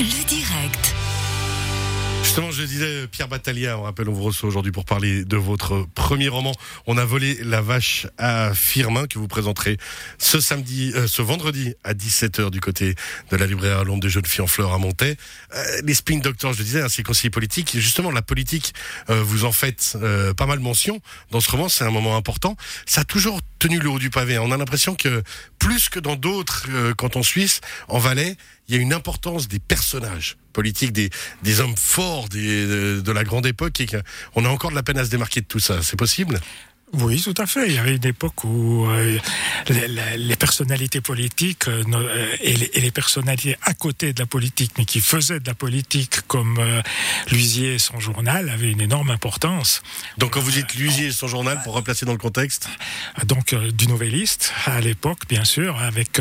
Le direct. Justement, je disais Pierre Battaglia, on rappelle, on vous reçoit aujourd'hui pour parler de votre premier roman. On a volé la vache à Firmin que vous présenterez ce samedi, euh, ce vendredi à 17h du côté de la librairie à Londres des Jeunes Filles en Fleurs à Montaix. Euh, les spin doctors, je disais, ainsi conseillers politiques. Justement, la politique, euh, vous en faites pas mal mention dans ce roman. C'est un moment important. Ça toujours tenu le haut du pavé. On a l'impression que plus que dans d'autres euh, cantons suisses, en Valais, il y a une importance des personnages politiques, des, hommes forts des, de, de la grande époque et qu'on a encore de la peine à se démarquer de tout ça. C'est possible? Oui, tout à fait. Il y avait une époque où euh, les, personnalités politiques euh, euh, et, les, et les personnalités à côté de la politique, mais qui faisaient de la politique comme euh, Lusier et son journal, avaient une énorme importance. Donc quand vous dites l'usier et son journal, pour replacer dans le contexte, Donc du Nouvelliste à l'époque, bien sûr, avec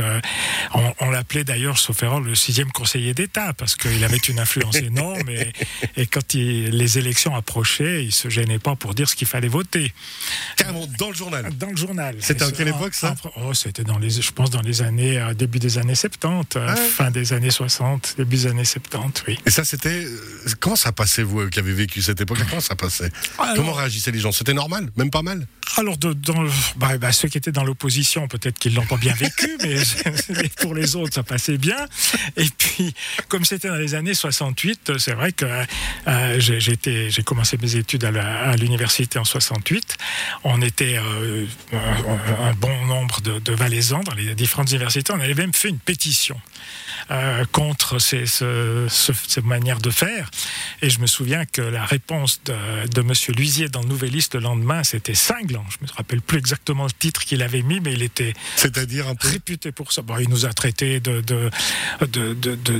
on, on l'appelait d'ailleurs, sauf le sixième conseiller d'État parce qu'il avait une influence énorme et, et quand il- les élections approchaient, il se gênait pas pour dire ce qu'il fallait voter. Carrément dans le journal. Dans le journal. C'était en quelle époque, ça oh, C'était dans les, je pense dans les années, euh, début des années 70, euh, Ah fin des années 60, début des années 70, oui. Et ça, c'était... euh, Comment ça passait, vous, qui avez vécu cette époque? Comment ça passait? Alors- Comment réagissaient les gens? C'était normal? Même pas mal? Alors, de- dans, bah, bah, ceux qui étaient dans l'opposition, peut-être qu'ils l'ont pas bien vécu, mais pour les autres, ça passait bien. Et puis, comme c'était dans les années 68, c'est vrai que euh, j'ai commencé mes études à à l'université en 68. On était euh, un, bon nombre de Valaisans dans les différentes universités. On avait même fait une pétition. Euh, contre ces, ce, ce- cette manière de faire. Et je me souviens que la réponse de, de M. Luisier dans le Nouvelliste le lendemain, c'était cinglant. Je me rappelle plus exactement le titre qu'il avait mis, mais il était C'est-à-dire un peu... réputé pour ça. Bon, il nous a traités de de de de, de, de,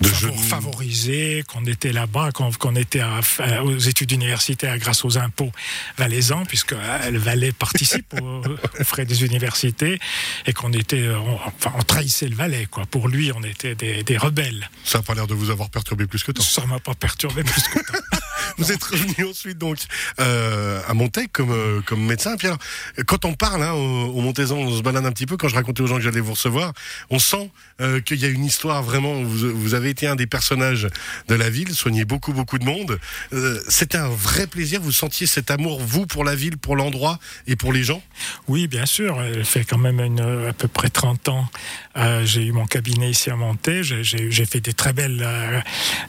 De favor- genoux. favorisés, qu'on était là-bas, qu'on était à- aux études universitaires grâce aux impôts valaisans, puisque euh, le Valais participe aux, aux frais des universités, et qu'on était, euh, on, enfin, on trahissait le Valais, quoi. Pour lui, on était des, des rebelles. Ça n'a pas l'air de vous avoir perturbé plus que tant. Ça m'a pas perturbé plus que ça. Vous êtes revenu ensuite donc euh, à Montaigne comme euh, comme médecin. Puis alors, quand on parle hein, au, Montaisan, on se balade un petit peu. Quand je racontais aux gens que j'allais vous recevoir, on sent euh, qu'il y a une histoire vraiment. Vous, vous avez été un des personnages de la ville, soignez beaucoup beaucoup de monde. Euh, C'était un vrai plaisir. Vous sentiez cet amour vous pour la ville, pour l'endroit et pour les gens? Oui, bien sûr. Elle fait quand même une, à peu près 30 ans. Euh, j'ai eu mon cabinet ici à Monté. J'ai- fait des très belles, euh,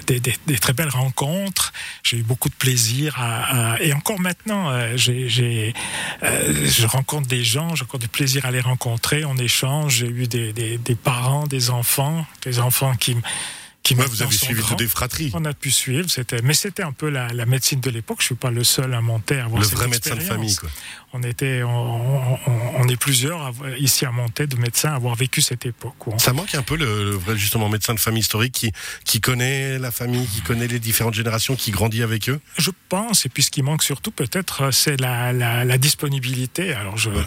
des, des- des très belles rencontres. J'ai eu beaucoup de plaisir. À, et encore maintenant, euh, j'ai, euh, je rencontre des gens. J'ai encore du plaisir à les rencontrer. On échange. J'ai eu des, des, des parents, des enfants, des enfants qui, m- qui vous avez suivi grands. toutes des fratries. On a pu suivre, c'était, mais c'était un peu la, la médecine de l'époque. Je suis pas le seul à monter à avoir Le cette vrai médecin de expérience. famille, quoi. On était, on, on- on est plusieurs à- ici à Montaix de médecins à avoir vécu cette époque. Ça manque un peu le, le vrai justement médecin de famille historique qui qui connaît la famille, qui connaît les différentes générations, qui grandit avec eux? Je pense, et puis ce qui manque surtout peut-être, c'est la, la, la disponibilité. Alors je. je-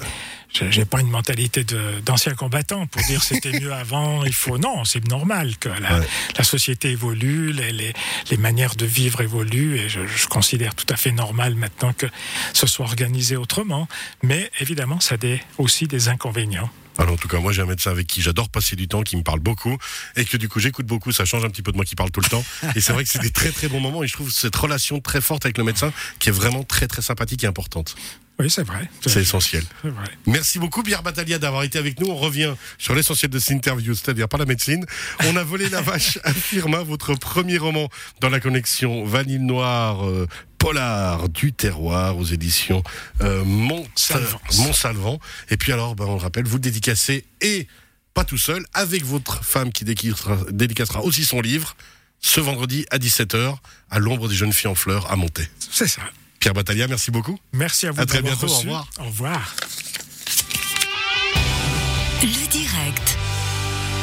J'ai pas une mentalité d'ancien combattant pour dire c'était mieux avant. Il faut non, c'est normal que la, Ouais. la société évolue, les, les, les manières de vivre évoluent, et je, je considère tout à fait normal maintenant que ce soit organisé autrement. Mais évidemment, ça a des, aussi des inconvénients. Alors en tout cas, moi j'ai un médecin avec qui j'adore passer du temps, qui me parle beaucoup, et que du coup j'écoute beaucoup, ça change un petit peu de moi qui parle tout le temps. Et c'est vrai que c'est des très très bons moments, et je trouve cette relation très forte avec le médecin qui est vraiment très très sympathique et importante. Oui, c'est vrai. C'est essentiel. Vrai. Merci beaucoup Pierre Battaglia d'avoir été avec nous. On revient sur l'essentiel de cette interview, c'est-à-dire pas la médecine. On a volé la vache à Firmin, votre premier roman dans la connexion Vanille Noire. euh, Polar du terroir aux éditions euh, Mont. Montsalvant. Et puis alors, ben, on le rappelle, vous le dédicacez et pas tout seul, avec votre femme qui dédicacera, aussi son livre ce vendredi à 17h à l'ombre des jeunes filles en fleurs à Montaix. C'est ça. Pierre Battaglia, merci beaucoup. Merci à vous À très bientôt, au revoir. Au revoir. Le